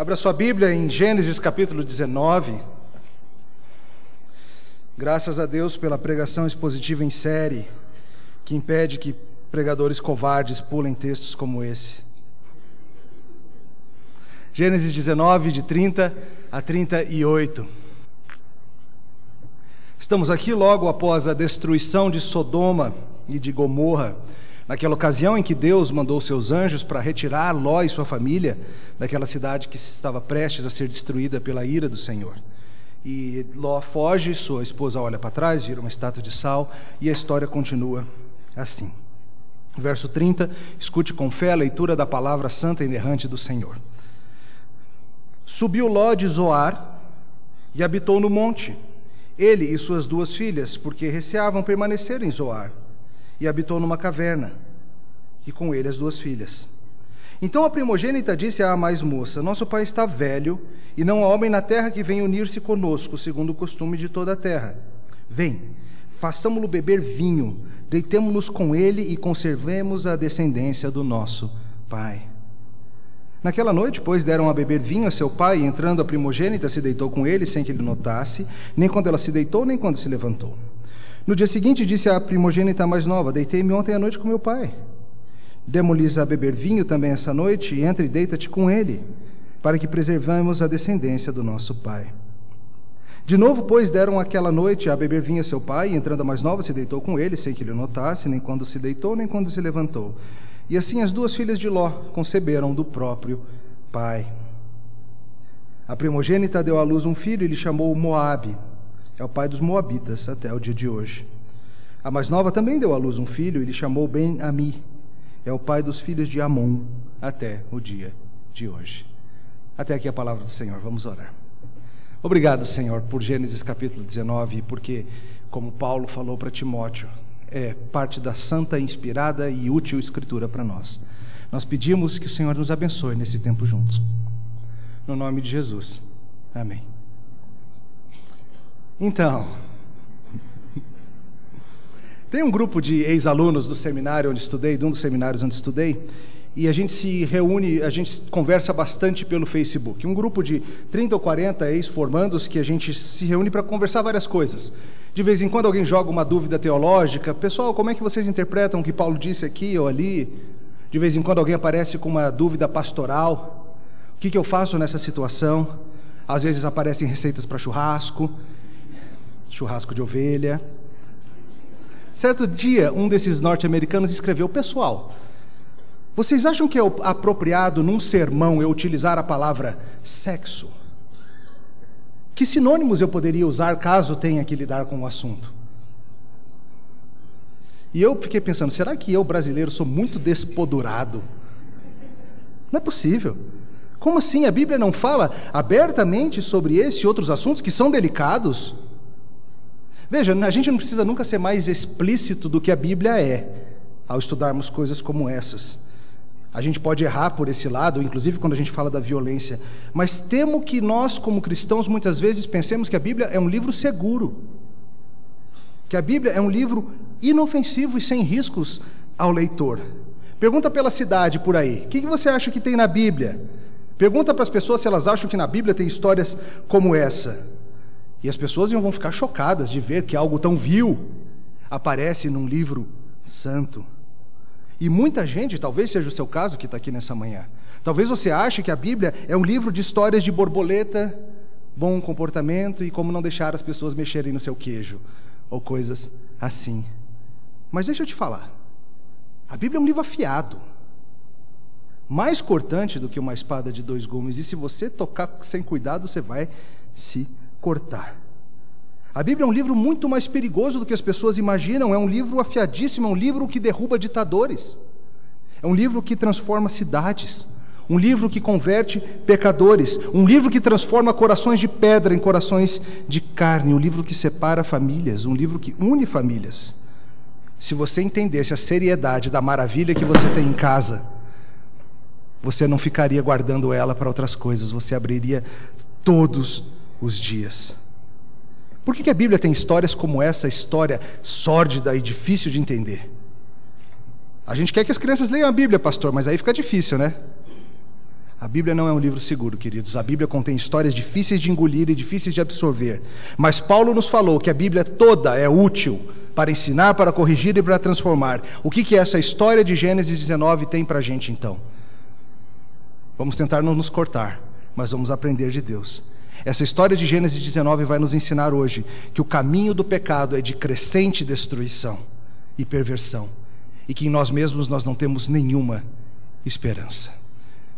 Abra sua Bíblia em Gênesis capítulo 19. Graças a Deus pela pregação expositiva em série, que impede que pregadores covardes pulem textos como esse. Gênesis 19, de 30 a 38. Estamos aqui logo após a destruição de Sodoma e de Gomorra, naquela ocasião em que Deus mandou seus anjos para retirar Ló e sua família daquela cidade que estava prestes a ser destruída pela ira do Senhor. E Ló foge, sua esposa olha para trás, vira uma estátua de sal, e a história continua assim. Verso 30, escute com fé a leitura da palavra santa e inerrante do Senhor. Subiu Ló de Zoar e habitou no monte, ele e suas duas filhas, porque receavam permanecer em Zoar, e habitou numa caverna, e com ele as duas filhas. Então a primogênita disse à mais moça: Nosso pai está velho, e não há homem na terra que venha unir-se conosco, segundo o costume de toda a terra. Vem, façamo-lo beber vinho, deitemo-nos com ele e conservemos a descendência do nosso pai. Naquela noite, pois, deram a beber vinho a seu pai, e entrando a primogênita se deitou com ele, sem que ele notasse, nem quando ela se deitou, nem quando se levantou. No dia seguinte, disse a primogênita mais nova: Deitei-me ontem à noite com meu pai. Demo-lhes a beber vinho também essa noite, e entra e deita-te com ele, para que preservemos a descendência do nosso pai. De novo, pois, deram aquela noite a beber vinho a seu pai, e entrando a mais nova, se deitou com ele, sem que ele notasse, nem quando se deitou, nem quando se levantou. E assim as duas filhas de Ló conceberam do próprio pai. A primogênita deu à luz um filho e lhe chamou Moabe. É o pai dos moabitas até o dia de hoje. A mais nova também deu à luz um filho e lhe chamou Ben-Ami é o pai dos filhos de Amon até o dia de hoje. Até aqui a palavra do Senhor. Vamos orar. Obrigado, Senhor, por Gênesis capítulo 19, porque, como Paulo falou para Timóteo, é parte da santa, inspirada e útil escritura para nós. Nós pedimos que o Senhor nos abençoe nesse tempo juntos. No nome de Jesus. Amém. Então, tem um grupo de ex-alunos do seminário onde estudei, de um dos seminários onde estudei, e a gente se reúne, a gente conversa bastante pelo Facebook. Um grupo de 30 ou 40 ex-formandos que a gente se reúne para conversar várias coisas. De vez em quando alguém joga uma dúvida teológica, pessoal, como é que vocês interpretam o que Paulo disse aqui ou ali? De vez em quando alguém aparece com uma dúvida pastoral. O que, que eu faço nessa situação? Às vezes aparecem receitas para churrasco, churrasco de ovelha. Certo dia, um desses norte-americanos escreveu: Pessoal, vocês acham que é apropriado num sermão eu utilizar a palavra sexo? Que sinônimos eu poderia usar caso tenha que lidar com o assunto? E eu fiquei pensando: será que eu, brasileiro, sou muito despodurado? Não é possível. Como assim? A Bíblia não fala abertamente sobre esse e outros assuntos que são delicados? Veja, a gente não precisa nunca ser mais explícito do que a Bíblia é ao estudarmos coisas como essas. A gente pode errar por esse lado, inclusive quando a gente fala da violência, mas temo que nós, como cristãos, muitas vezes pensemos que a Bíblia é um livro seguro, que a Bíblia é um livro inofensivo e sem riscos ao leitor. Pergunta pela cidade por aí: o que você acha que tem na Bíblia? Pergunta para as pessoas se elas acham que na Bíblia tem histórias como essa. E as pessoas vão ficar chocadas de ver que algo tão vil aparece num livro santo. E muita gente, talvez seja o seu caso que está aqui nessa manhã, talvez você ache que a Bíblia é um livro de histórias de borboleta, bom comportamento e como não deixar as pessoas mexerem no seu queijo, ou coisas assim. Mas deixa eu te falar, a Bíblia é um livro afiado, mais cortante do que uma espada de dois gumes, e se você tocar sem cuidado, você vai se cortar. A Bíblia é um livro muito mais perigoso do que as pessoas imaginam, é um livro afiadíssimo, é um livro que derruba ditadores, é um livro que transforma cidades, um livro que converte pecadores, um livro que transforma corações de pedra em corações de carne, um livro que separa famílias, um livro que une famílias. Se você entendesse a seriedade da maravilha que você tem em casa, você não ficaria guardando ela para outras coisas, você abriria todos os dias. Por que, que a Bíblia tem histórias como essa, história sórdida e difícil de entender? A gente quer que as crianças leiam a Bíblia, pastor, mas aí fica difícil, né? A Bíblia não é um livro seguro, queridos. A Bíblia contém histórias difíceis de engolir e difíceis de absorver. Mas Paulo nos falou que a Bíblia toda é útil para ensinar, para corrigir e para transformar. O que, que essa história de Gênesis 19 tem para a gente então? Vamos tentar não nos cortar, mas vamos aprender de Deus. Essa história de Gênesis 19 vai nos ensinar hoje que o caminho do pecado é de crescente destruição e perversão, e que em nós mesmos nós não temos nenhuma esperança.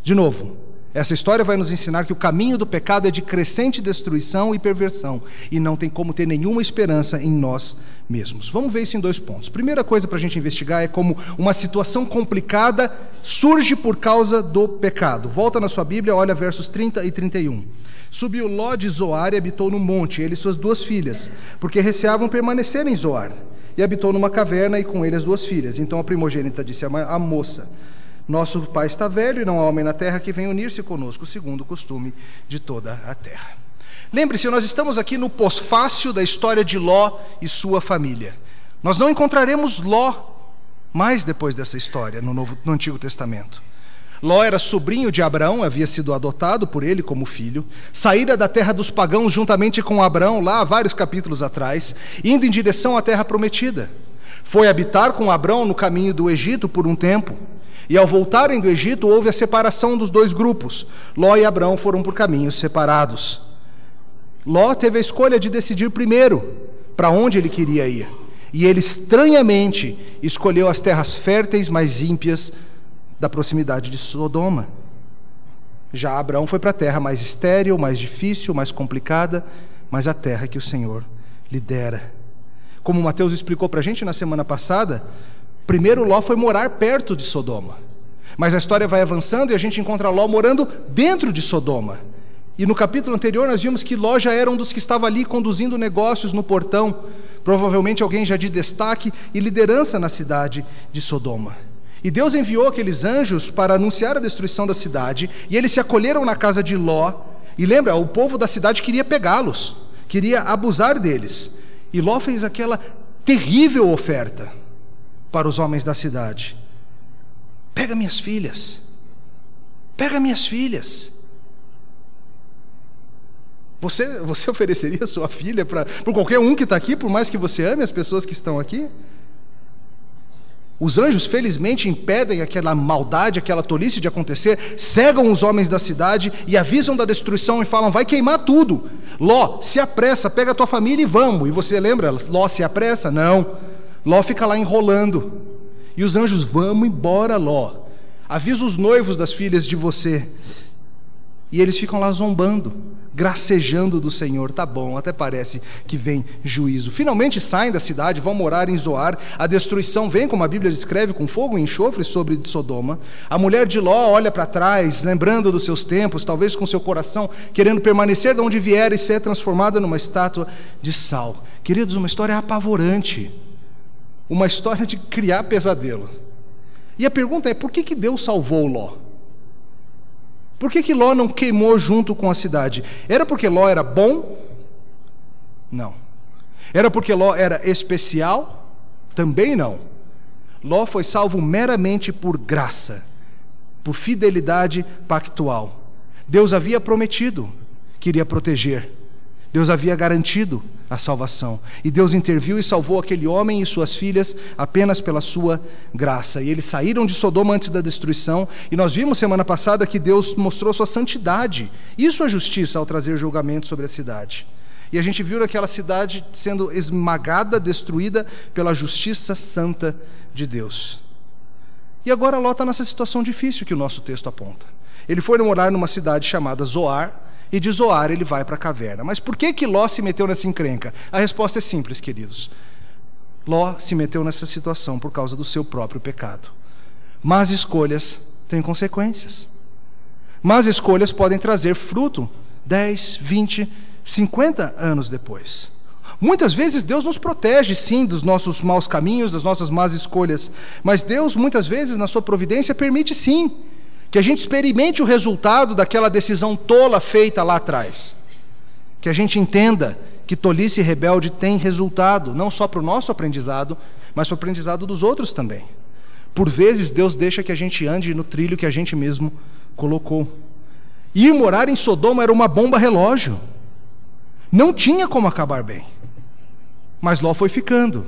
De novo, essa história vai nos ensinar que o caminho do pecado é de crescente destruição e perversão, e não tem como ter nenhuma esperança em nós mesmos. Vamos ver isso em dois pontos. Primeira coisa para a gente investigar é como uma situação complicada surge por causa do pecado. Volta na sua Bíblia, olha versos 30 e 31. Subiu Ló de Zoar e habitou no monte, ele e suas duas filhas, porque receavam permanecer em Zoar. E habitou numa caverna e com ele as duas filhas. Então a primogênita disse à moça: nosso pai está velho e não há homem na terra que venha unir-se conosco, segundo o costume de toda a terra. Lembre-se, nós estamos aqui no pós-fácil da história de Ló e sua família. Nós não encontraremos Ló mais depois dessa história no, Novo, no Antigo Testamento. Ló era sobrinho de Abraão, havia sido adotado por ele como filho, saíra da terra dos pagãos juntamente com Abraão, lá vários capítulos atrás, indo em direção à terra prometida. Foi habitar com Abraão no caminho do Egito por um tempo. E ao voltarem do Egito, houve a separação dos dois grupos. Ló e Abrão foram por caminhos separados. Ló teve a escolha de decidir primeiro para onde ele queria ir. E ele estranhamente escolheu as terras férteis mais ímpias da proximidade de Sodoma. Já Abraão foi para a terra mais estéril, mais difícil, mais complicada, mas a terra que o Senhor lhe dera. Como Mateus explicou para a gente na semana passada, Primeiro, Ló foi morar perto de Sodoma. Mas a história vai avançando e a gente encontra Ló morando dentro de Sodoma. E no capítulo anterior nós vimos que Ló já era um dos que estava ali conduzindo negócios no portão, provavelmente alguém já de destaque e liderança na cidade de Sodoma. E Deus enviou aqueles anjos para anunciar a destruição da cidade, e eles se acolheram na casa de Ló. E lembra, o povo da cidade queria pegá-los, queria abusar deles. E Ló fez aquela terrível oferta para os homens da cidade: Pega minhas filhas, pega minhas filhas. Você, você ofereceria sua filha para qualquer um que está aqui, por mais que você ame as pessoas que estão aqui? Os anjos, felizmente, impedem aquela maldade, aquela tolice de acontecer, cegam os homens da cidade e avisam da destruição e falam: vai queimar tudo. Ló, se apressa, pega a tua família e vamos. E você lembra? Ló se apressa? Não. Ló fica lá enrolando. E os anjos, vamos embora, Ló. Avisa os noivos das filhas de você. E eles ficam lá zombando, gracejando do Senhor. Tá bom, até parece que vem juízo. Finalmente saem da cidade, vão morar em Zoar. A destruição vem, como a Bíblia descreve, com fogo e enxofre sobre Sodoma. A mulher de Ló olha para trás, lembrando dos seus tempos, talvez com seu coração querendo permanecer de onde vier e ser transformada numa estátua de sal. Queridos, uma história apavorante uma história de criar pesadelo. E a pergunta é: por que, que Deus salvou Ló? Por que, que Ló não queimou junto com a cidade? Era porque Ló era bom? Não. Era porque Ló era especial? Também não. Ló foi salvo meramente por graça, por fidelidade pactual. Deus havia prometido que iria proteger. Deus havia garantido a salvação. E Deus interviu e salvou aquele homem e suas filhas apenas pela sua graça. E eles saíram de Sodoma antes da destruição. E nós vimos semana passada que Deus mostrou sua santidade e sua justiça ao trazer julgamento sobre a cidade. E a gente viu aquela cidade sendo esmagada, destruída pela justiça santa de Deus. E agora Ló está nessa situação difícil que o nosso texto aponta. Ele foi morar numa cidade chamada Zoar, e de Zoar ele vai para a caverna. Mas por que que Ló se meteu nessa encrenca? A resposta é simples, queridos. Ló se meteu nessa situação por causa do seu próprio pecado. Mas escolhas têm consequências. Mas escolhas podem trazer fruto 10, 20, 50 anos depois. Muitas vezes Deus nos protege, sim, dos nossos maus caminhos, das nossas más escolhas, mas Deus, muitas vezes, na sua providência, permite sim que a gente experimente o resultado daquela decisão tola feita lá atrás. Que a gente entenda que tolice rebelde tem resultado, não só para o nosso aprendizado, mas para o aprendizado dos outros também. Por vezes, Deus deixa que a gente ande no trilho que a gente mesmo colocou. Ir morar em Sodoma era uma bomba relógio. Não tinha como acabar bem. Mas Ló foi ficando,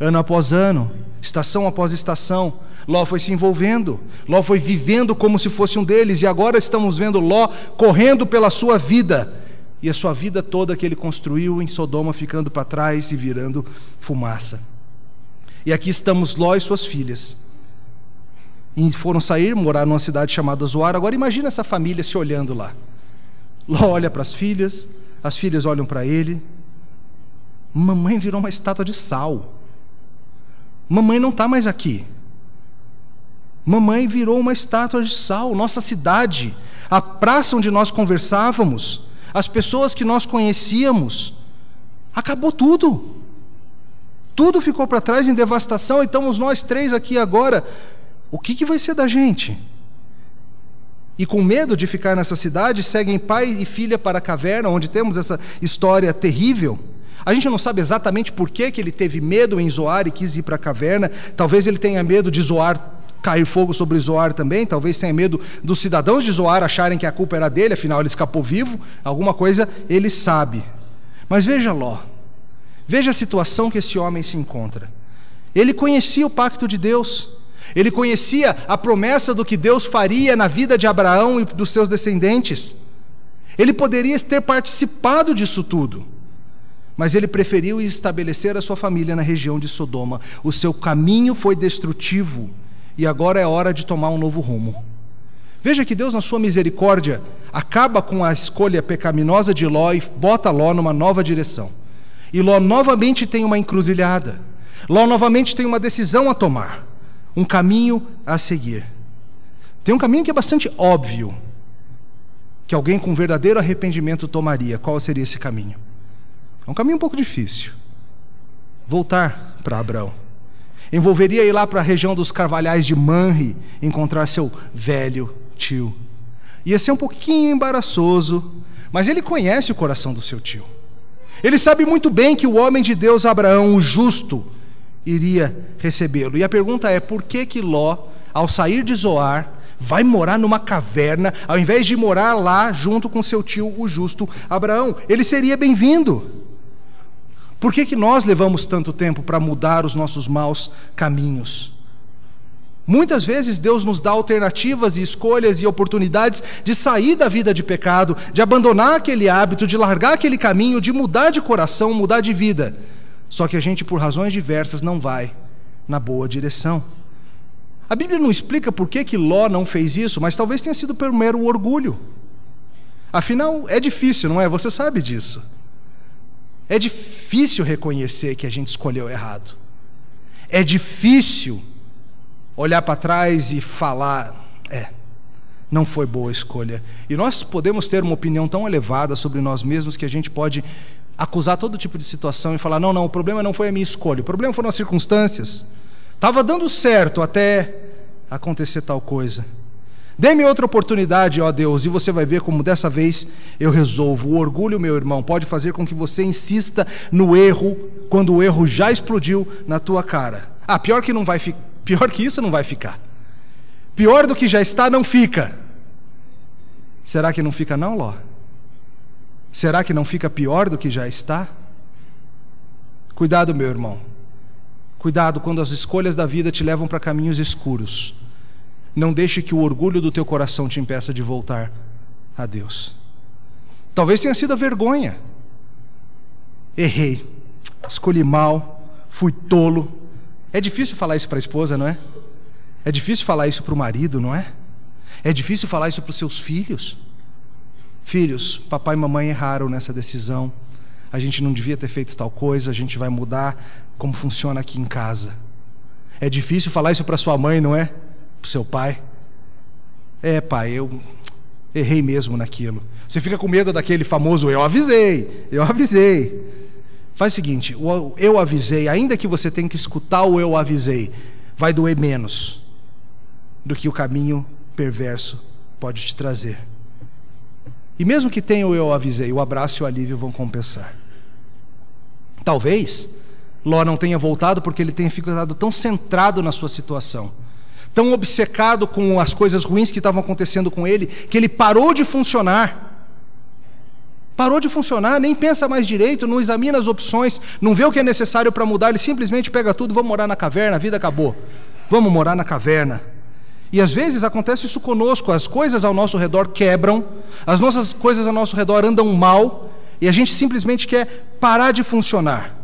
ano após ano, estação após estação. Ló foi se envolvendo, Ló foi vivendo como se fosse um deles, e agora estamos vendo Ló correndo pela sua vida, e a sua vida toda que ele construiu em Sodoma ficando para trás e virando fumaça. E aqui estamos Ló e suas filhas. E foram sair, morar numa cidade chamada Zoar. Agora imagina essa família se olhando lá. Ló olha para as filhas, as filhas olham para ele. Mamãe virou uma estátua de sal. Mamãe não está mais aqui. Mamãe virou uma estátua de sal. Nossa cidade, a praça onde nós conversávamos, as pessoas que nós conhecíamos, acabou tudo. Tudo ficou para trás em devastação e estamos nós três aqui agora. O que, que vai ser da gente? E com medo de ficar nessa cidade, seguem pai e filha para a caverna, onde temos essa história terrível. A gente não sabe exatamente por que, que ele teve medo em Zoar e quis ir para a caverna. Talvez ele tenha medo de Zoar cair fogo sobre Zoar também. Talvez tenha medo dos cidadãos de Zoar acharem que a culpa era dele, afinal ele escapou vivo. Alguma coisa ele sabe. Mas veja Ló. Veja a situação que esse homem se encontra. Ele conhecia o pacto de Deus. Ele conhecia a promessa do que Deus faria na vida de Abraão e dos seus descendentes. Ele poderia ter participado disso tudo. Mas ele preferiu estabelecer a sua família na região de Sodoma. O seu caminho foi destrutivo e agora é hora de tomar um novo rumo. Veja que Deus, na sua misericórdia, acaba com a escolha pecaminosa de Ló e bota Ló numa nova direção. E Ló novamente tem uma encruzilhada. Ló novamente tem uma decisão a tomar, um caminho a seguir. Tem um caminho que é bastante óbvio, que alguém com verdadeiro arrependimento tomaria. Qual seria esse caminho? É um caminho um pouco difícil. Voltar para Abraão. Envolveria ir lá para a região dos carvalhais de Manre, encontrar seu velho tio. Ia ser um pouquinho embaraçoso, mas ele conhece o coração do seu tio. Ele sabe muito bem que o homem de Deus, Abraão, o justo, iria recebê-lo. E a pergunta é: por que que Ló, ao sair de Zoar, vai morar numa caverna, ao invés de morar lá junto com seu tio, o justo Abraão? Ele seria bem-vindo. Por que, que nós levamos tanto tempo para mudar os nossos maus caminhos? Muitas vezes Deus nos dá alternativas e escolhas e oportunidades de sair da vida de pecado, de abandonar aquele hábito, de largar aquele caminho, de mudar de coração, mudar de vida. Só que a gente, por razões diversas, não vai na boa direção. A Bíblia não explica por que, que Ló não fez isso, mas talvez tenha sido pelo mero orgulho. Afinal, é difícil, não é? Você sabe disso. É difícil reconhecer que a gente escolheu errado. É difícil olhar para trás e falar, é, não foi boa escolha. E nós podemos ter uma opinião tão elevada sobre nós mesmos que a gente pode acusar todo tipo de situação e falar: não, não, o problema não foi a minha escolha, o problema foram as circunstâncias. Estava dando certo até acontecer tal coisa. Dê-me outra oportunidade, ó Deus, e você vai ver como dessa vez eu resolvo. O orgulho, meu irmão, pode fazer com que você insista no erro quando o erro já explodiu na tua cara. Ah, pior que não vai pior que isso não vai ficar. Pior do que já está não fica. Será que não fica não, Ló? Será que não fica pior do que já está? Cuidado, meu irmão. Cuidado quando as escolhas da vida te levam para caminhos escuros. Não deixe que o orgulho do teu coração te impeça de voltar a Deus. Talvez tenha sido a vergonha. Errei, escolhi mal, fui tolo. É difícil falar isso para a esposa, não é? É difícil falar isso para o marido, não é? É difícil falar isso para os seus filhos. Filhos, papai e mamãe erraram nessa decisão. A gente não devia ter feito tal coisa, a gente vai mudar como funciona aqui em casa. É difícil falar isso para sua mãe, não é? Para o seu pai: É, pai, eu errei mesmo naquilo. Você fica com medo daquele famoso eu avisei, eu avisei. Faz o seguinte: o eu avisei, ainda que você tenha que escutar o eu avisei, vai doer menos do que o caminho perverso pode te trazer. E mesmo que tenha o eu avisei, o abraço e o alívio vão compensar. Talvez Ló não tenha voltado porque ele tenha ficado tão centrado na sua situação tão obcecado com as coisas ruins que estavam acontecendo com ele, que ele parou de funcionar. Parou de funcionar, nem pensa mais direito, não examina as opções, não vê o que é necessário para mudar, ele simplesmente pega tudo, vamos morar na caverna, a vida acabou. Vamos morar na caverna. E às vezes acontece isso conosco, as coisas ao nosso redor quebram, as nossas coisas ao nosso redor andam mal, e a gente simplesmente quer parar de funcionar.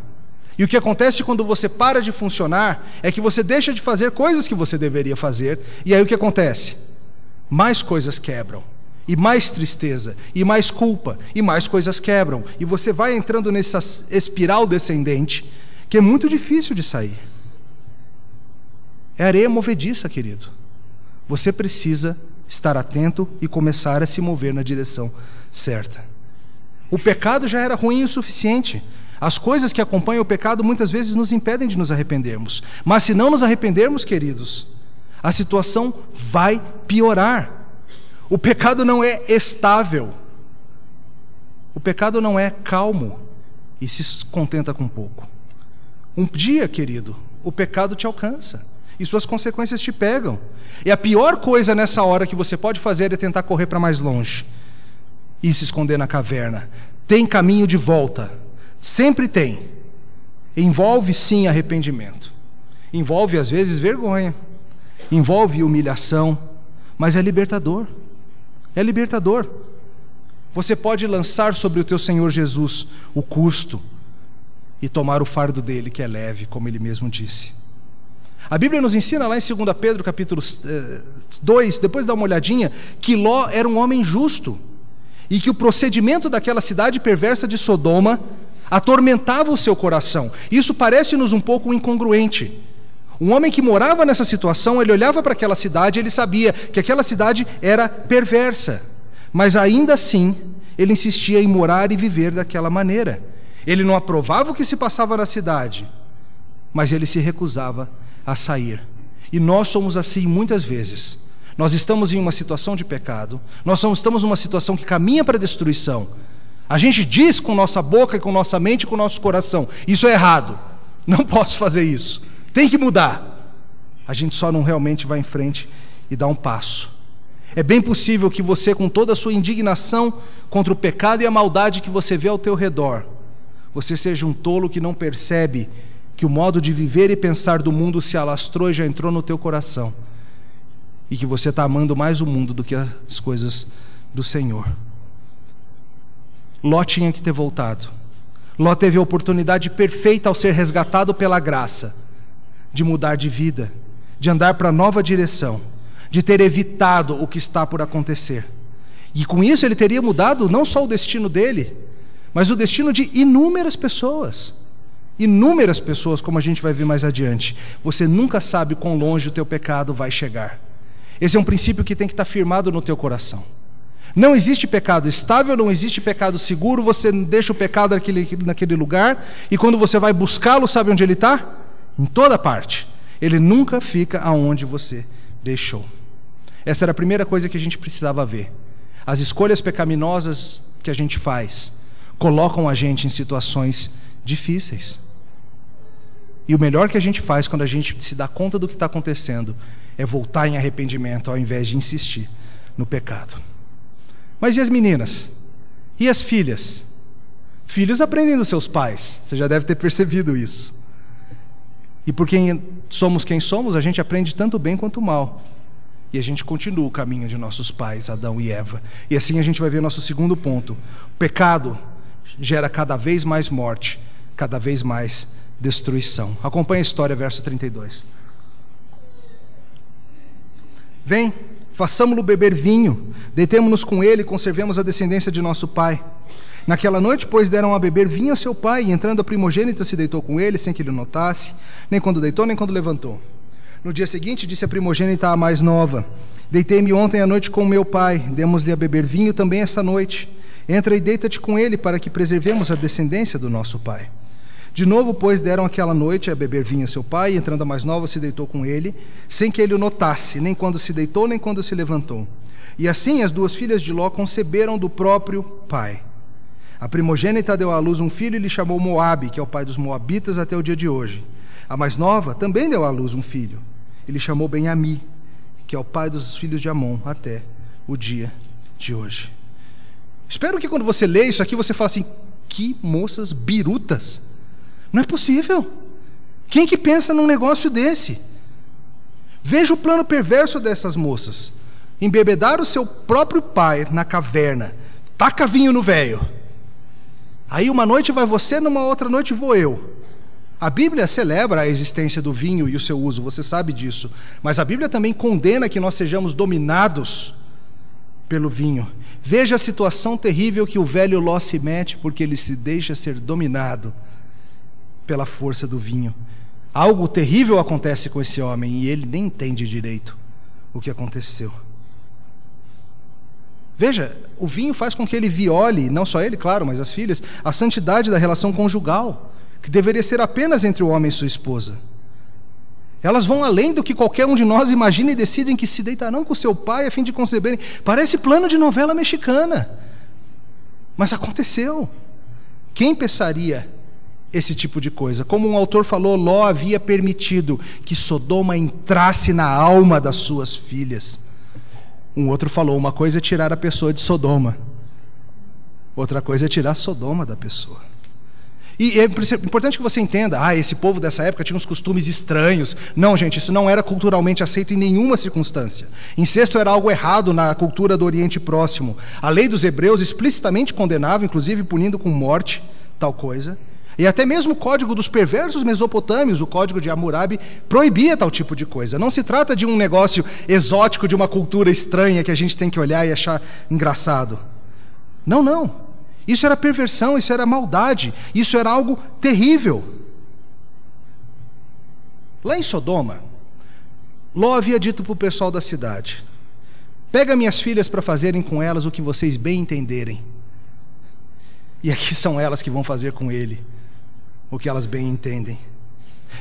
E o que acontece quando você para de funcionar é que você deixa de fazer coisas que você deveria fazer, e aí o que acontece? Mais coisas quebram, e mais tristeza, e mais culpa, e mais coisas quebram, e você vai entrando nessa espiral descendente que é muito difícil de sair. É areia movediça, querido. Você precisa estar atento e começar a se mover na direção certa. O pecado já era ruim o suficiente. As coisas que acompanham o pecado muitas vezes nos impedem de nos arrependermos. Mas se não nos arrependermos, queridos, a situação vai piorar. O pecado não é estável. O pecado não é calmo e se contenta com pouco. Um dia, querido, o pecado te alcança e suas consequências te pegam. E a pior coisa nessa hora que você pode fazer é tentar correr para mais longe e se esconder na caverna. Tem caminho de volta. Sempre tem. Envolve sim arrependimento. Envolve às vezes vergonha. Envolve humilhação, mas é libertador. É libertador. Você pode lançar sobre o teu Senhor Jesus o custo e tomar o fardo dele, que é leve, como ele mesmo disse. A Bíblia nos ensina lá em 2 Pedro capítulo 2, eh, depois dá uma olhadinha, que Ló era um homem justo e que o procedimento daquela cidade perversa de Sodoma atormentava o seu coração. Isso parece-nos um pouco incongruente. Um homem que morava nessa situação, ele olhava para aquela cidade, ele sabia que aquela cidade era perversa, mas ainda assim ele insistia em morar e viver daquela maneira. Ele não aprovava o que se passava na cidade, mas ele se recusava a sair. E nós somos assim muitas vezes. Nós estamos em uma situação de pecado, nós estamos numa situação que caminha para a destruição, a gente diz com nossa boca, com nossa mente, com nosso coração: isso é errado, não posso fazer isso, tem que mudar. A gente só não realmente vai em frente e dá um passo. É bem possível que você, com toda a sua indignação contra o pecado e a maldade que você vê ao teu redor, você seja um tolo que não percebe que o modo de viver e pensar do mundo se alastrou e já entrou no teu coração, e que você está amando mais o mundo do que as coisas do Senhor. Ló tinha que ter voltado. Ló teve a oportunidade perfeita ao ser resgatado pela graça de mudar de vida, de andar para nova direção, de ter evitado o que está por acontecer. E com isso ele teria mudado não só o destino dele, mas o destino de inúmeras pessoas. Inúmeras pessoas, como a gente vai ver mais adiante. Você nunca sabe quão longe o teu pecado vai chegar. Esse é um princípio que tem que estar firmado no teu coração. Não existe pecado estável, não existe pecado seguro, você deixa o pecado naquele, naquele lugar, e quando você vai buscá-lo, sabe onde ele está? Em toda parte. Ele nunca fica aonde você deixou. Essa era a primeira coisa que a gente precisava ver. As escolhas pecaminosas que a gente faz colocam a gente em situações difíceis. E o melhor que a gente faz quando a gente se dá conta do que está acontecendo é voltar em arrependimento ao invés de insistir no pecado. Mas e as meninas? E as filhas? Filhos aprendem dos seus pais, você já deve ter percebido isso. E por quem somos quem somos, a gente aprende tanto bem quanto mal. E a gente continua o caminho de nossos pais, Adão e Eva. E assim a gente vai ver nosso segundo ponto. O pecado gera cada vez mais morte, cada vez mais destruição. Acompanhe a história, verso 32. Vem, façamo-lo beber vinho, deitemo-nos com ele e conservemos a descendência de nosso pai. Naquela noite, pois, deram a beber vinho a seu pai, e entrando a primogênita se deitou com ele, sem que ele notasse, nem quando deitou, nem quando levantou. No dia seguinte, disse a primogênita à mais nova: Deitei-me ontem à noite com meu pai, demos-lhe a beber vinho também essa noite. Entra e deita-te com ele, para que preservemos a descendência do nosso pai. De novo, pois, deram aquela noite a beber vinho a seu pai, e entrando a mais nova, se deitou com ele, sem que ele o notasse, nem quando se deitou, nem quando se levantou. E assim as duas filhas de Ló conceberam do próprio pai. A primogênita deu à luz um filho e lhe chamou Moabe, que é o pai dos moabitas até o dia de hoje. A mais nova também deu à luz um filho, e lhe chamou Benhami, que é o pai dos filhos de Amon, até o dia de hoje. Espero que quando você lê isso aqui, você fale assim: que moças birutas. Não é possível. Quem que pensa num negócio desse? Veja o plano perverso dessas moças. Embebedar o seu próprio pai na caverna. Taca vinho no velho. Aí uma noite vai você, numa outra noite vou eu. A Bíblia celebra a existência do vinho e o seu uso, você sabe disso. Mas a Bíblia também condena que nós sejamos dominados pelo vinho. Veja a situação terrível que o velho Ló se mete porque ele se deixa ser dominado pela força do vinho. Algo terrível acontece com esse homem e ele nem entende direito o que aconteceu. Veja, o vinho faz com que ele viole, não só ele, claro, mas as filhas, a santidade da relação conjugal, que deveria ser apenas entre o homem e sua esposa. Elas vão além do que qualquer um de nós imagina e decidem que se deitarão com seu pai a fim de conceberem. Parece plano de novela mexicana. Mas aconteceu. Quem pensaria esse tipo de coisa? Como um autor falou, Ló havia permitido que Sodoma entrasse na alma das suas filhas. Um outro falou: uma coisa é tirar a pessoa de Sodoma, outra coisa é tirar Sodoma da pessoa. E é importante que você entenda, ah, esse povo dessa época tinha uns costumes estranhos. Não, gente, isso não era culturalmente aceito em nenhuma circunstância. Incesto era algo errado na cultura do Oriente Próximo. A lei dos hebreus explicitamente condenava, inclusive punindo com morte, tal coisa. E até mesmo o código dos perversos mesopotâmios, o código de Hammurabi, proibia tal tipo de coisa. Não se trata de um negócio exótico de uma cultura estranha que a gente tem que olhar e achar engraçado. Não, não. Isso era perversão, isso era maldade, isso era algo terrível. Lá em Sodoma, Ló havia dito para o pessoal da cidade: Pega minhas filhas para fazerem com elas o que vocês bem entenderem. E aqui são elas que vão fazer com ele o que elas bem entendem.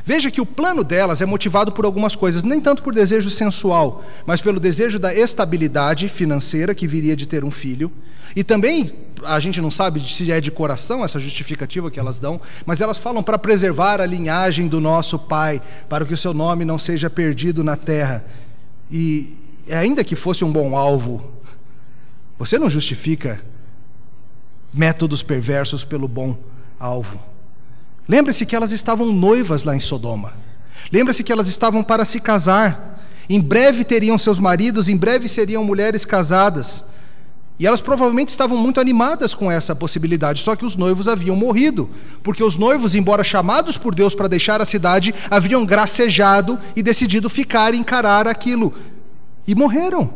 Veja que o plano delas é motivado por algumas coisas, nem tanto por desejo sensual, mas pelo desejo da estabilidade financeira que viria de ter um filho. E também, a gente não sabe se é de coração essa justificativa que elas dão, mas elas falam para preservar a linhagem do nosso pai, para que o seu nome não seja perdido na terra. E ainda que fosse um bom alvo, você não justifica métodos perversos pelo bom alvo. Lembre-se que elas estavam noivas lá em Sodoma. Lembre-se que elas estavam para se casar. Em breve teriam seus maridos, em breve seriam mulheres casadas. E elas provavelmente estavam muito animadas com essa possibilidade, só que os noivos haviam morrido, porque os noivos, embora chamados por Deus para deixar a cidade, haviam gracejado e decidido ficar e encarar aquilo. E morreram.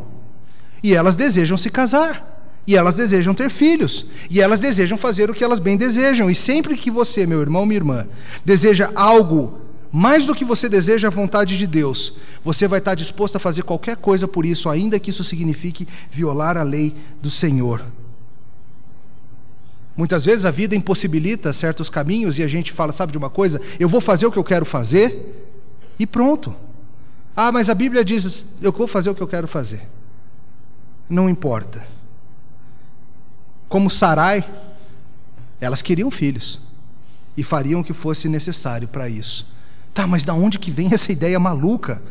E elas desejam se casar. E elas desejam ter filhos. E elas desejam fazer o que elas bem desejam. E sempre que você, meu irmão, minha irmã, deseja algo mais do que você deseja a vontade de Deus, você vai estar disposto a fazer qualquer coisa por isso, ainda que isso signifique violar a lei do Senhor. Muitas vezes a vida impossibilita certos caminhos e a gente fala, sabe de uma coisa? Eu vou fazer o que eu quero fazer e pronto. Ah, mas a Bíblia diz, eu vou fazer o que eu quero fazer. Não importa como Sarai, elas queriam filhos e fariam o que fosse necessário para isso. Tá, mas da onde que vem essa ideia maluca?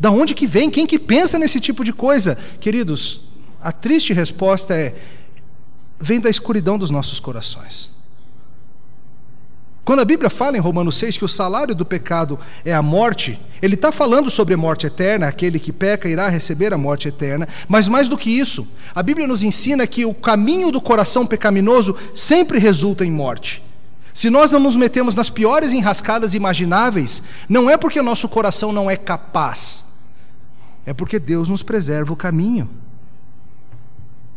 Da onde que vem? Quem que pensa nesse tipo de coisa? Queridos, a triste resposta é: vem da escuridão dos nossos corações. Quando a Bíblia fala em Romanos 6 que o salário do pecado é a morte, ele está falando sobre a morte eterna, aquele que peca irá receber a morte eterna, mas mais do que isso, a Bíblia nos ensina que o caminho do coração pecaminoso sempre resulta em morte. Se nós não nos metemos nas piores enrascadas imagináveis, não é porque nosso coração não é capaz, é porque Deus nos preserva o caminho.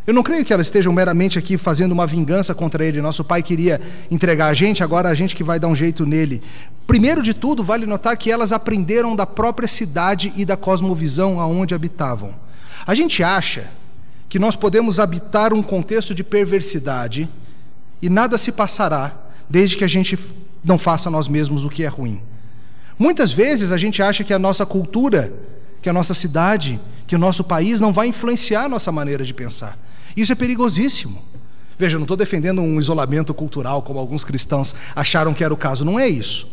Eu não creio que elas estejam meramente aqui fazendo uma vingança contra ele. Nosso pai queria entregar a gente, agora a gente que vai dar um jeito nele. Primeiro de tudo, vale notar que elas aprenderam da própria cidade e da cosmovisão aonde habitavam. A gente acha que nós podemos habitar um contexto de perversidade e nada se passará desde que a gente não faça nós mesmos o que é ruim. Muitas vezes a gente acha que a nossa cultura, que a nossa cidade, que o nosso país não vai influenciar a nossa maneira de pensar. Isso é perigosíssimo. Veja, eu não estou defendendo um isolamento cultural como alguns cristãos acharam que era o caso, não é isso.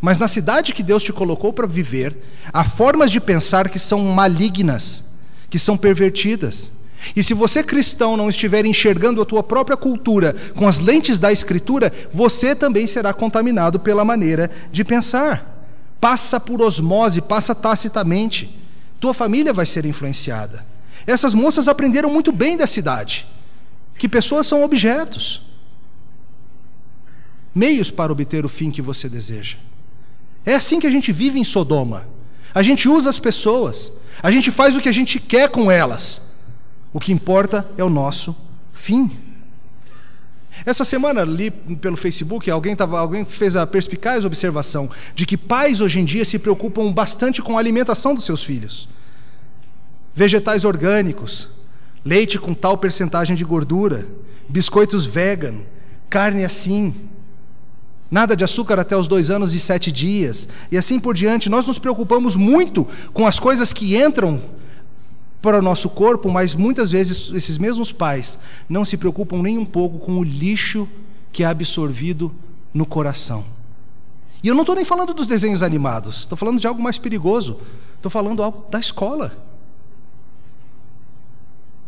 Mas na cidade que Deus te colocou para viver, há formas de pensar que são malignas, que são pervertidas. E se você cristão não estiver enxergando a tua própria cultura com as lentes da escritura, você também será contaminado pela maneira de pensar. Passa por osmose, passa tacitamente. Tua família vai ser influenciada. Essas moças aprenderam muito bem da cidade, que pessoas são objetos, meios para obter o fim que você deseja. É assim que a gente vive em Sodoma. A gente usa as pessoas, a gente faz o que a gente quer com elas. O que importa é o nosso fim. Essa semana li pelo Facebook, alguém, tava, alguém fez a perspicaz observação de que pais hoje em dia se preocupam bastante com a alimentação dos seus filhos. Vegetais orgânicos, leite com tal percentagem de gordura, biscoitos vegan, carne assim, nada de açúcar até os dois anos e sete dias, e assim por diante. Nós nos preocupamos muito com as coisas que entram para o nosso corpo, mas muitas vezes esses mesmos pais não se preocupam nem um pouco com o lixo que é absorvido no coração. E eu não estou nem falando dos desenhos animados, estou falando de algo mais perigoso, estou falando algo da escola.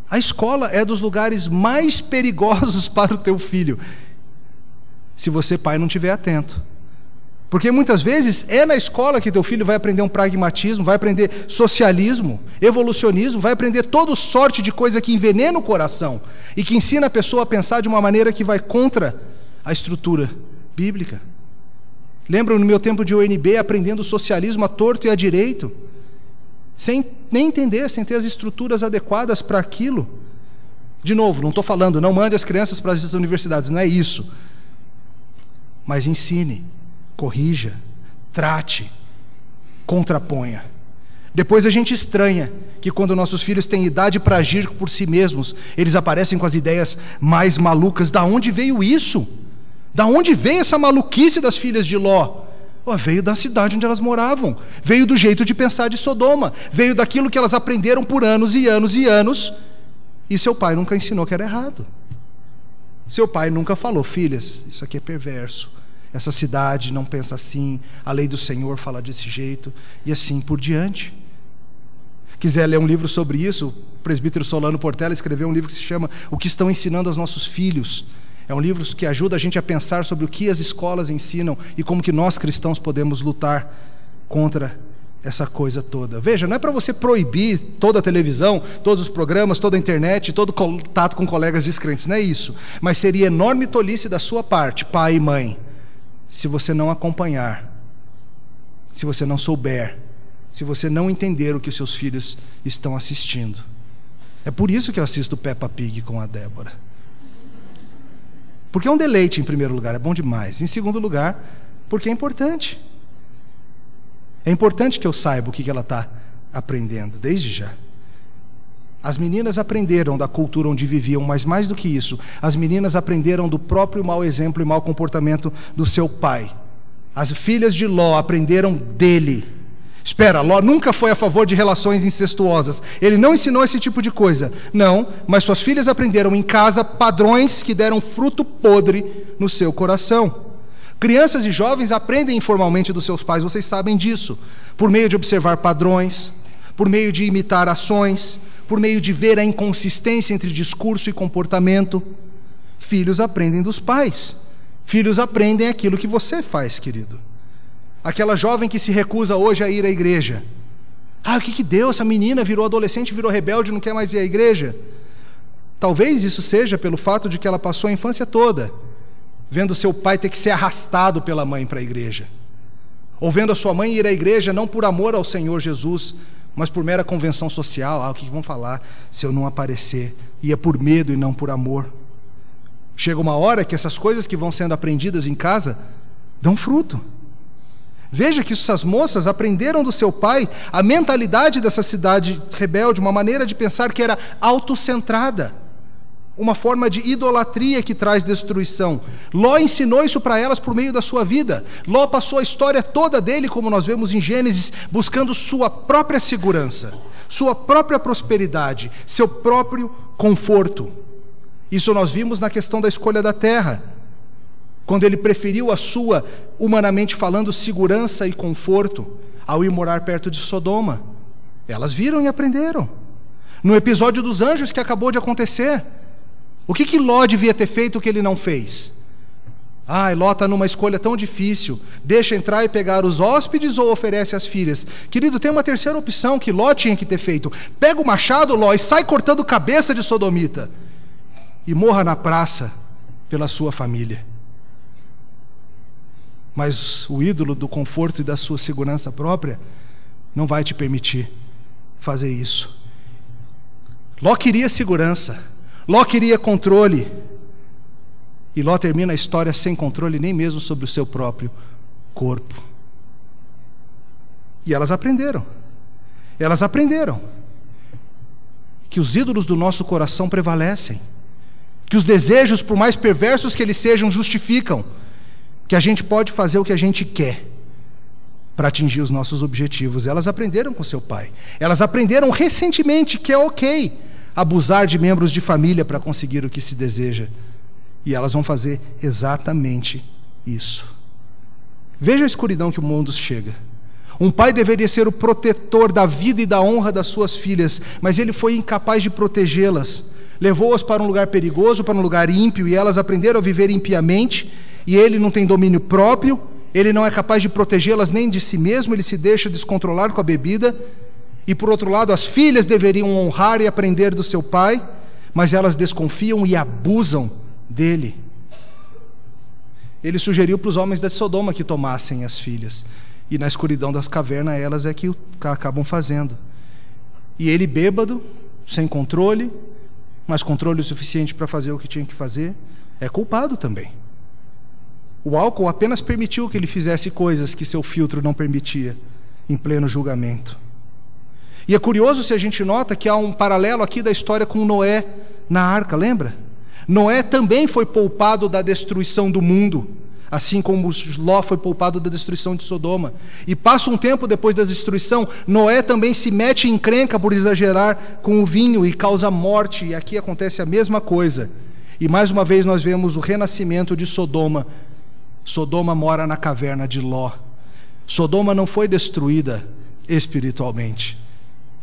A escola é dos lugares mais perigosos para o teu filho se você, pai, não estiver atento. Porque muitas vezes é na escola que teu filho vai aprender um pragmatismo, vai aprender socialismo, evolucionismo, vai aprender toda sorte de coisa que envenena o coração e que ensina a pessoa a pensar de uma maneira que vai contra a estrutura bíblica. Lembro no meu tempo de UNB aprendendo socialismo a torto e a direito, sem nem entender, sem ter as estruturas adequadas para aquilo. De novo, não estou falando, não mande as crianças para as universidades, não é isso mas ensine, corrija, trate, contraponha. Depois a gente estranha que quando nossos filhos têm idade para agir por si mesmos, eles aparecem com as ideias mais malucas. Da onde veio isso? Da onde veio essa maluquice das filhas de Ló? Veio da cidade onde elas moravam, veio do jeito de pensar de Sodoma, veio daquilo que elas aprenderam por anos e anos e anos, e seu pai nunca ensinou que era errado. Seu pai nunca falou, filhas, isso aqui é perverso, essa cidade não pensa assim, a lei do Senhor fala desse jeito, e assim por diante. Quiser ler um livro sobre isso, o presbítero Solano Portela escreveu um livro que se chama O que estão ensinando aos nossos filhos. É um livro que ajuda a gente a pensar sobre o que as escolas ensinam e como que nós cristãos podemos lutar contra essa coisa toda. Veja, não é para você proibir toda a televisão, todos os programas, toda a internet, todo contato com colegas descrentes, não é isso. Mas seria enorme tolice da sua parte, pai e mãe, se você não acompanhar, se você não souber, se você não entender o que os seus filhos estão assistindo. É por isso que eu assisto Peppa Pig com a Débora. Porque é um deleite, em primeiro lugar, é bom demais. Em segundo lugar, porque é importante. É importante que eu saiba o que ela está aprendendo, desde já. As meninas aprenderam da cultura onde viviam, mas mais do que isso, as meninas aprenderam do próprio mau exemplo e mau comportamento do seu pai. As filhas de Ló aprenderam dele. Espera, Ló nunca foi a favor de relações incestuosas. Ele não ensinou esse tipo de coisa. Não, mas suas filhas aprenderam em casa padrões que deram fruto podre no seu coração. Crianças e jovens aprendem informalmente dos seus pais, vocês sabem disso, por meio de observar padrões, por meio de imitar ações, por meio de ver a inconsistência entre discurso e comportamento. Filhos aprendem dos pais. Filhos aprendem aquilo que você faz, querido. Aquela jovem que se recusa hoje a ir à igreja. Ah, o que, que deu? Essa menina virou adolescente, virou rebelde, não quer mais ir à igreja. Talvez isso seja pelo fato de que ela passou a infância toda vendo seu pai ter que ser arrastado pela mãe para a igreja. Ou vendo a sua mãe ir à igreja não por amor ao Senhor Jesus, mas por mera convenção social, ah, o que vão falar se eu não aparecer? E é por medo e não por amor. Chega uma hora que essas coisas que vão sendo aprendidas em casa dão fruto. Veja que essas moças aprenderam do seu pai a mentalidade dessa cidade rebelde, uma maneira de pensar que era autocentrada uma forma de idolatria que traz destruição. Ló ensinou isso para elas por meio da sua vida. Ló passou a história toda dele, como nós vemos em Gênesis, buscando sua própria segurança, sua própria prosperidade, seu próprio conforto. Isso nós vimos na questão da escolha da terra. Quando ele preferiu a sua, humanamente falando, segurança e conforto ao ir morar perto de Sodoma. Elas viram e aprenderam. No episódio dos anjos que acabou de acontecer, o que, que Ló devia ter feito que ele não fez? Ah, Ló está numa escolha tão difícil. Deixa entrar e pegar os hóspedes ou oferece as filhas? Querido, tem uma terceira opção que Ló tinha que ter feito. Pega o machado, Ló, e sai cortando cabeça de sodomita. E morra na praça pela sua família. Mas o ídolo do conforto e da sua segurança própria não vai te permitir fazer isso. Ló queria segurança, Ló queria controle. E Ló termina a história sem controle nem mesmo sobre o seu próprio corpo. E elas aprenderam. Elas aprenderam que os ídolos do nosso coração prevalecem, que os desejos, por mais perversos que eles sejam, justificam, que a gente pode fazer o que a gente quer para atingir os nossos objetivos. Elas aprenderam com seu pai. Elas aprenderam recentemente que é ok abusar de membros de família para conseguir o que se deseja. E elas vão fazer exatamente isso. Veja a escuridão que o mundo chega. Um pai deveria ser o protetor da vida e da honra das suas filhas, mas ele foi incapaz de protegê-las. Levou-as para um lugar perigoso, para um lugar ímpio, e elas aprenderam a viver impiamente, e ele não tem domínio próprio, ele não é capaz de protegê-las nem de si mesmo, ele se deixa descontrolar com a bebida. E por outro lado, as filhas deveriam honrar e aprender do seu pai, mas elas desconfiam e abusam dele. Ele sugeriu para os homens de Sodoma que tomassem as filhas. E na escuridão das cavernas, elas é que acabam fazendo. E ele, bêbado, sem controle, mas controle o suficiente para fazer o que tinha que fazer, é culpado também. O álcool apenas permitiu que ele fizesse coisas que seu filtro não permitia, em pleno julgamento. E é curioso se a gente nota que há um paralelo aqui da história com Noé na arca, lembra? Noé também foi poupado da destruição do mundo, assim como Ló foi poupado da destruição de Sodoma. E passa um tempo depois da destruição, Noé também se mete em crenca por exagerar com o vinho e causa morte, e aqui acontece a mesma coisa. E mais uma vez nós vemos o renascimento de Sodoma. Sodoma mora na caverna de Ló. Sodoma não foi destruída espiritualmente.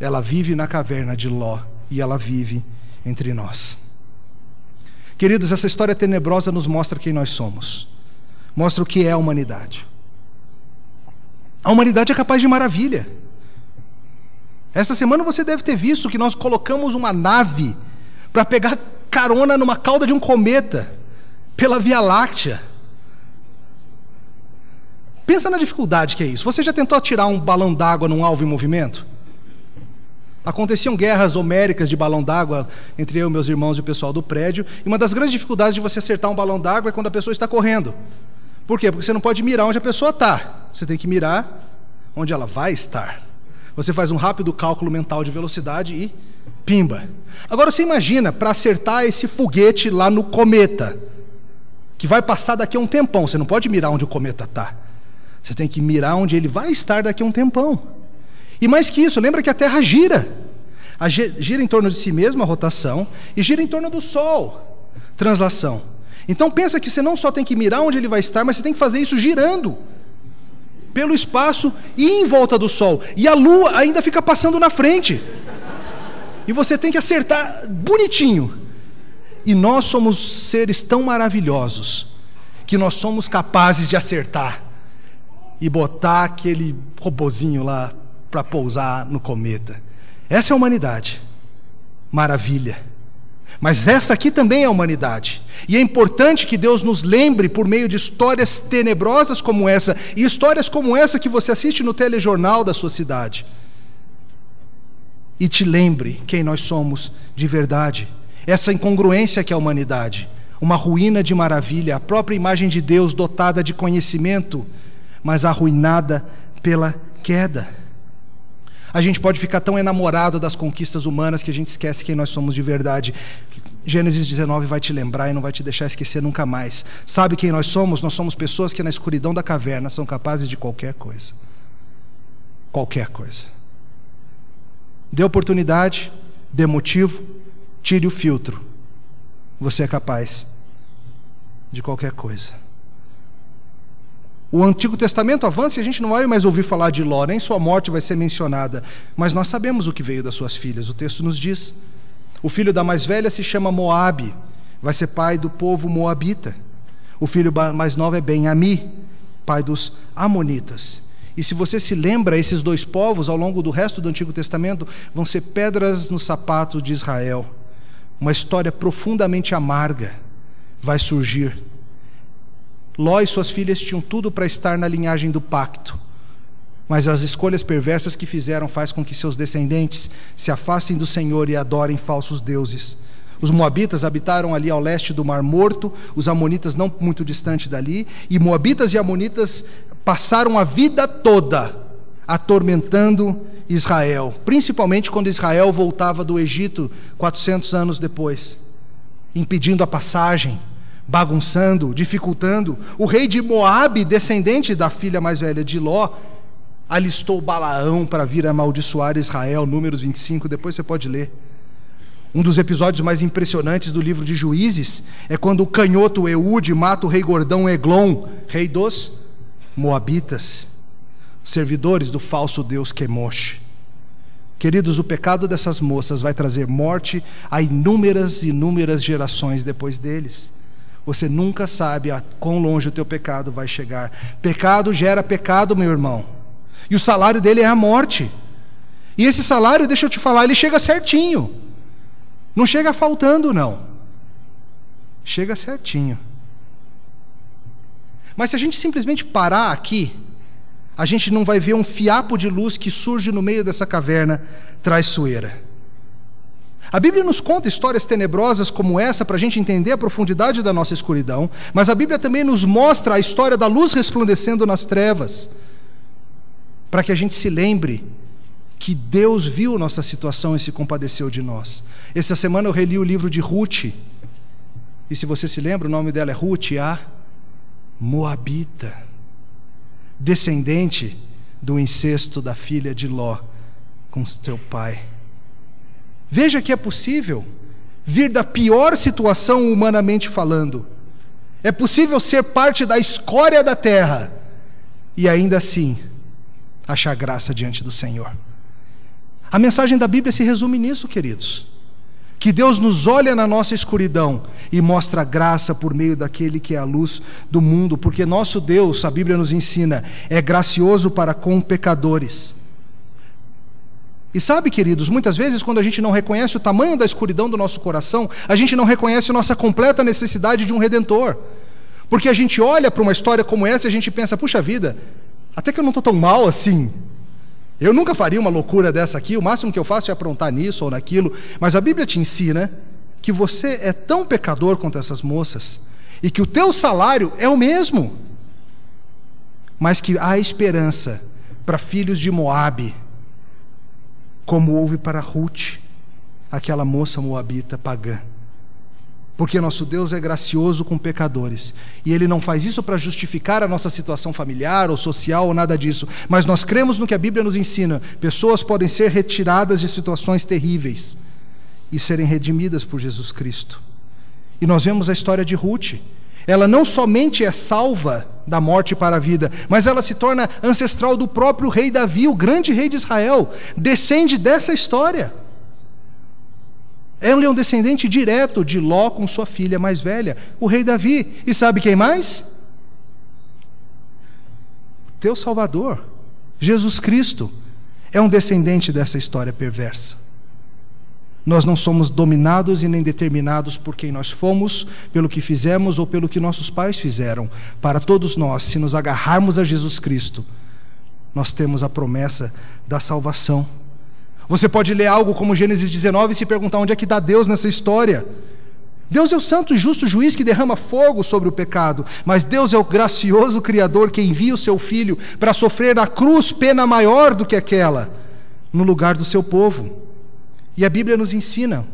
Ela vive na caverna de Ló e ela vive entre nós. Queridos, essa história tenebrosa nos mostra quem nós somos, mostra o que é a humanidade. A humanidade é capaz de maravilha. Essa semana você deve ter visto que nós colocamos uma nave para pegar carona numa cauda de um cometa pela Via Láctea. Pensa na dificuldade que é isso. Você já tentou atirar um balão d'água num alvo em movimento? Aconteciam guerras homéricas de balão d'água entre eu, meus irmãos e o pessoal do prédio, e uma das grandes dificuldades de você acertar um balão d'água é quando a pessoa está correndo. Por quê? Porque você não pode mirar onde a pessoa está, você tem que mirar onde ela vai estar. Você faz um rápido cálculo mental de velocidade e pimba. Agora você imagina para acertar esse foguete lá no cometa, que vai passar daqui a um tempão, você não pode mirar onde o cometa está. Você tem que mirar onde ele vai estar daqui a um tempão. E mais que isso, lembra que a Terra gira. A gira em torno de si mesma, a rotação, e gira em torno do Sol, translação. Então pensa que você não só tem que mirar onde ele vai estar, mas você tem que fazer isso girando pelo espaço e em volta do Sol. E a Lua ainda fica passando na frente. E você tem que acertar bonitinho. E nós somos seres tão maravilhosos que nós somos capazes de acertar e botar aquele robozinho lá para pousar no cometa. Essa é a humanidade. Maravilha. Mas essa aqui também é a humanidade. E é importante que Deus nos lembre, por meio de histórias tenebrosas como essa, e histórias como essa que você assiste no telejornal da sua cidade. E te lembre quem nós somos de verdade. Essa incongruência que é a humanidade. Uma ruína de maravilha, a própria imagem de Deus dotada de conhecimento, mas arruinada pela queda. A gente pode ficar tão enamorado das conquistas humanas que a gente esquece quem nós somos de verdade. Gênesis 19 vai te lembrar e não vai te deixar esquecer nunca mais. Sabe quem nós somos? Nós somos pessoas que na escuridão da caverna são capazes de qualquer coisa. Qualquer coisa. Dê oportunidade, dê motivo, tire o filtro. Você é capaz de qualquer coisa. O Antigo Testamento avança e a gente não vai mais ouvir falar de Ló, nem sua morte vai ser mencionada. Mas nós sabemos o que veio das suas filhas, o texto nos diz. O filho da mais velha se chama Moabe, vai ser pai do povo moabita. O filho mais novo é Ben-Ami, pai dos amonitas. E se você se lembra, esses dois povos, ao longo do resto do Antigo Testamento, vão ser pedras no sapato de Israel. Uma história profundamente amarga vai surgir Ló e suas filhas tinham tudo para estar na linhagem do pacto. Mas as escolhas perversas que fizeram faz com que seus descendentes se afastem do Senhor e adorem falsos deuses. Os moabitas habitaram ali ao leste do Mar Morto, os amonitas não muito distante dali, e moabitas e amonitas passaram a vida toda atormentando Israel, principalmente quando Israel voltava do Egito 400 anos depois, impedindo a passagem bagunçando, dificultando. O rei de Moabe, descendente da filha mais velha de Ló, alistou Balaão para vir amaldiçoar Israel, Números 25, depois você pode ler. Um dos episódios mais impressionantes do livro de Juízes é quando o canhoto Eude mata o rei Gordão Eglon, rei dos Moabitas, servidores do falso deus Quemosh. Queridos, o pecado dessas moças vai trazer morte a inúmeras e inúmeras gerações depois deles. Você nunca sabe a quão longe o teu pecado vai chegar. Pecado gera pecado, meu irmão. E o salário dele é a morte. E esse salário, deixa eu te falar, ele chega certinho. Não chega faltando, não. Chega certinho. Mas se a gente simplesmente parar aqui, a gente não vai ver um fiapo de luz que surge no meio dessa caverna traiçoeira. A Bíblia nos conta histórias tenebrosas como essa para a gente entender a profundidade da nossa escuridão, mas a Bíblia também nos mostra a história da luz resplandecendo nas trevas, para que a gente se lembre que Deus viu nossa situação e se compadeceu de nós. Essa semana eu reli o livro de Ruth, e se você se lembra, o nome dela é Ruth, a Moabita, descendente do incesto da filha de Ló com seu pai. Veja que é possível vir da pior situação humanamente falando. É possível ser parte da escória da terra e ainda assim achar graça diante do Senhor. A mensagem da Bíblia se resume nisso, queridos. Que Deus nos olha na nossa escuridão e mostra graça por meio daquele que é a luz do mundo, porque nosso Deus, a Bíblia nos ensina, é gracioso para com pecadores e sabe, queridos, muitas vezes quando a gente não reconhece o tamanho da escuridão do nosso coração, a gente não reconhece nossa completa necessidade de um redentor. Porque a gente olha para uma história como essa e a gente pensa, puxa vida, até que eu não estou tão mal assim. Eu nunca faria uma loucura dessa aqui, o máximo que eu faço é aprontar nisso ou naquilo. Mas a Bíblia te ensina que você é tão pecador quanto essas moças e que o teu salário é o mesmo. Mas que há esperança para filhos de Moabe como houve para Ruth, aquela moça moabita pagã. Porque nosso Deus é gracioso com pecadores. E Ele não faz isso para justificar a nossa situação familiar ou social ou nada disso. Mas nós cremos no que a Bíblia nos ensina. Pessoas podem ser retiradas de situações terríveis e serem redimidas por Jesus Cristo. E nós vemos a história de Ruth. Ela não somente é salva da morte para a vida, mas ela se torna ancestral do próprio rei Davi, o grande rei de Israel. Descende dessa história. Ela é um descendente direto de Ló com sua filha mais velha, o rei Davi. E sabe quem mais? Teu Salvador, Jesus Cristo, é um descendente dessa história perversa. Nós não somos dominados e nem determinados por quem nós fomos, pelo que fizemos ou pelo que nossos pais fizeram. Para todos nós, se nos agarrarmos a Jesus Cristo, nós temos a promessa da salvação. Você pode ler algo como Gênesis 19 e se perguntar onde é que está Deus nessa história. Deus é o santo e justo juiz que derrama fogo sobre o pecado, mas Deus é o gracioso Criador que envia o seu Filho para sofrer na cruz pena maior do que aquela, no lugar do seu povo. E a Bíblia nos ensina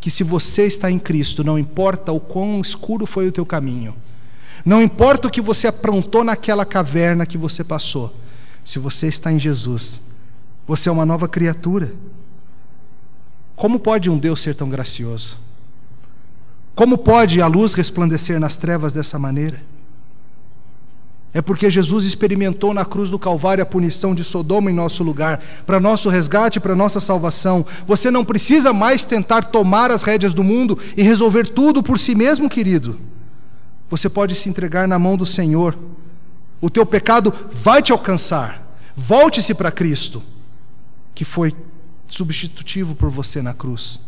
que se você está em Cristo, não importa o quão escuro foi o teu caminho, não importa o que você aprontou naquela caverna que você passou, se você está em Jesus, você é uma nova criatura. Como pode um Deus ser tão gracioso? Como pode a luz resplandecer nas trevas dessa maneira? É porque Jesus experimentou na cruz do Calvário a punição de Sodoma em nosso lugar, para nosso resgate, para nossa salvação. Você não precisa mais tentar tomar as rédeas do mundo e resolver tudo por si mesmo, querido. Você pode se entregar na mão do Senhor. O teu pecado vai te alcançar. Volte-se para Cristo, que foi substitutivo por você na cruz.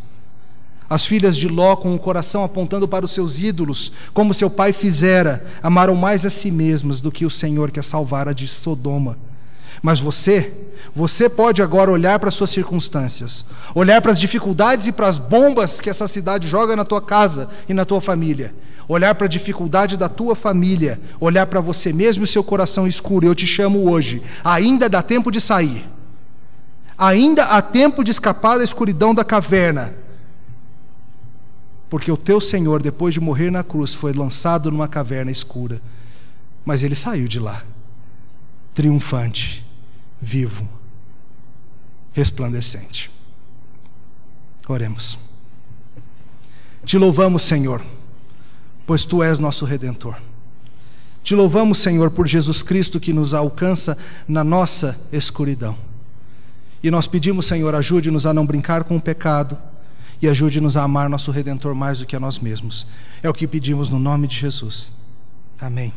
As filhas de Ló, com o coração apontando para os seus ídolos, como seu pai fizera, amaram mais a si mesmas do que o Senhor que a salvara de Sodoma. Mas você, você pode agora olhar para as suas circunstâncias, olhar para as dificuldades e para as bombas que essa cidade joga na tua casa e na tua família, olhar para a dificuldade da tua família, olhar para você mesmo e seu coração escuro. Eu te chamo hoje, ainda dá tempo de sair, ainda há tempo de escapar da escuridão da caverna porque o teu Senhor, depois de morrer na cruz, foi lançado numa caverna escura. Mas ele saiu de lá, triunfante, vivo, resplandecente. Oremos. Te louvamos, Senhor, pois tu és nosso redentor. Te louvamos, Senhor, por Jesus Cristo que nos alcança na nossa escuridão. E nós pedimos, Senhor, ajude-nos a não brincar com o pecado e ajude-nos a amar nosso Redentor mais do que a nós mesmos. É o que pedimos no nome de Jesus. Amém.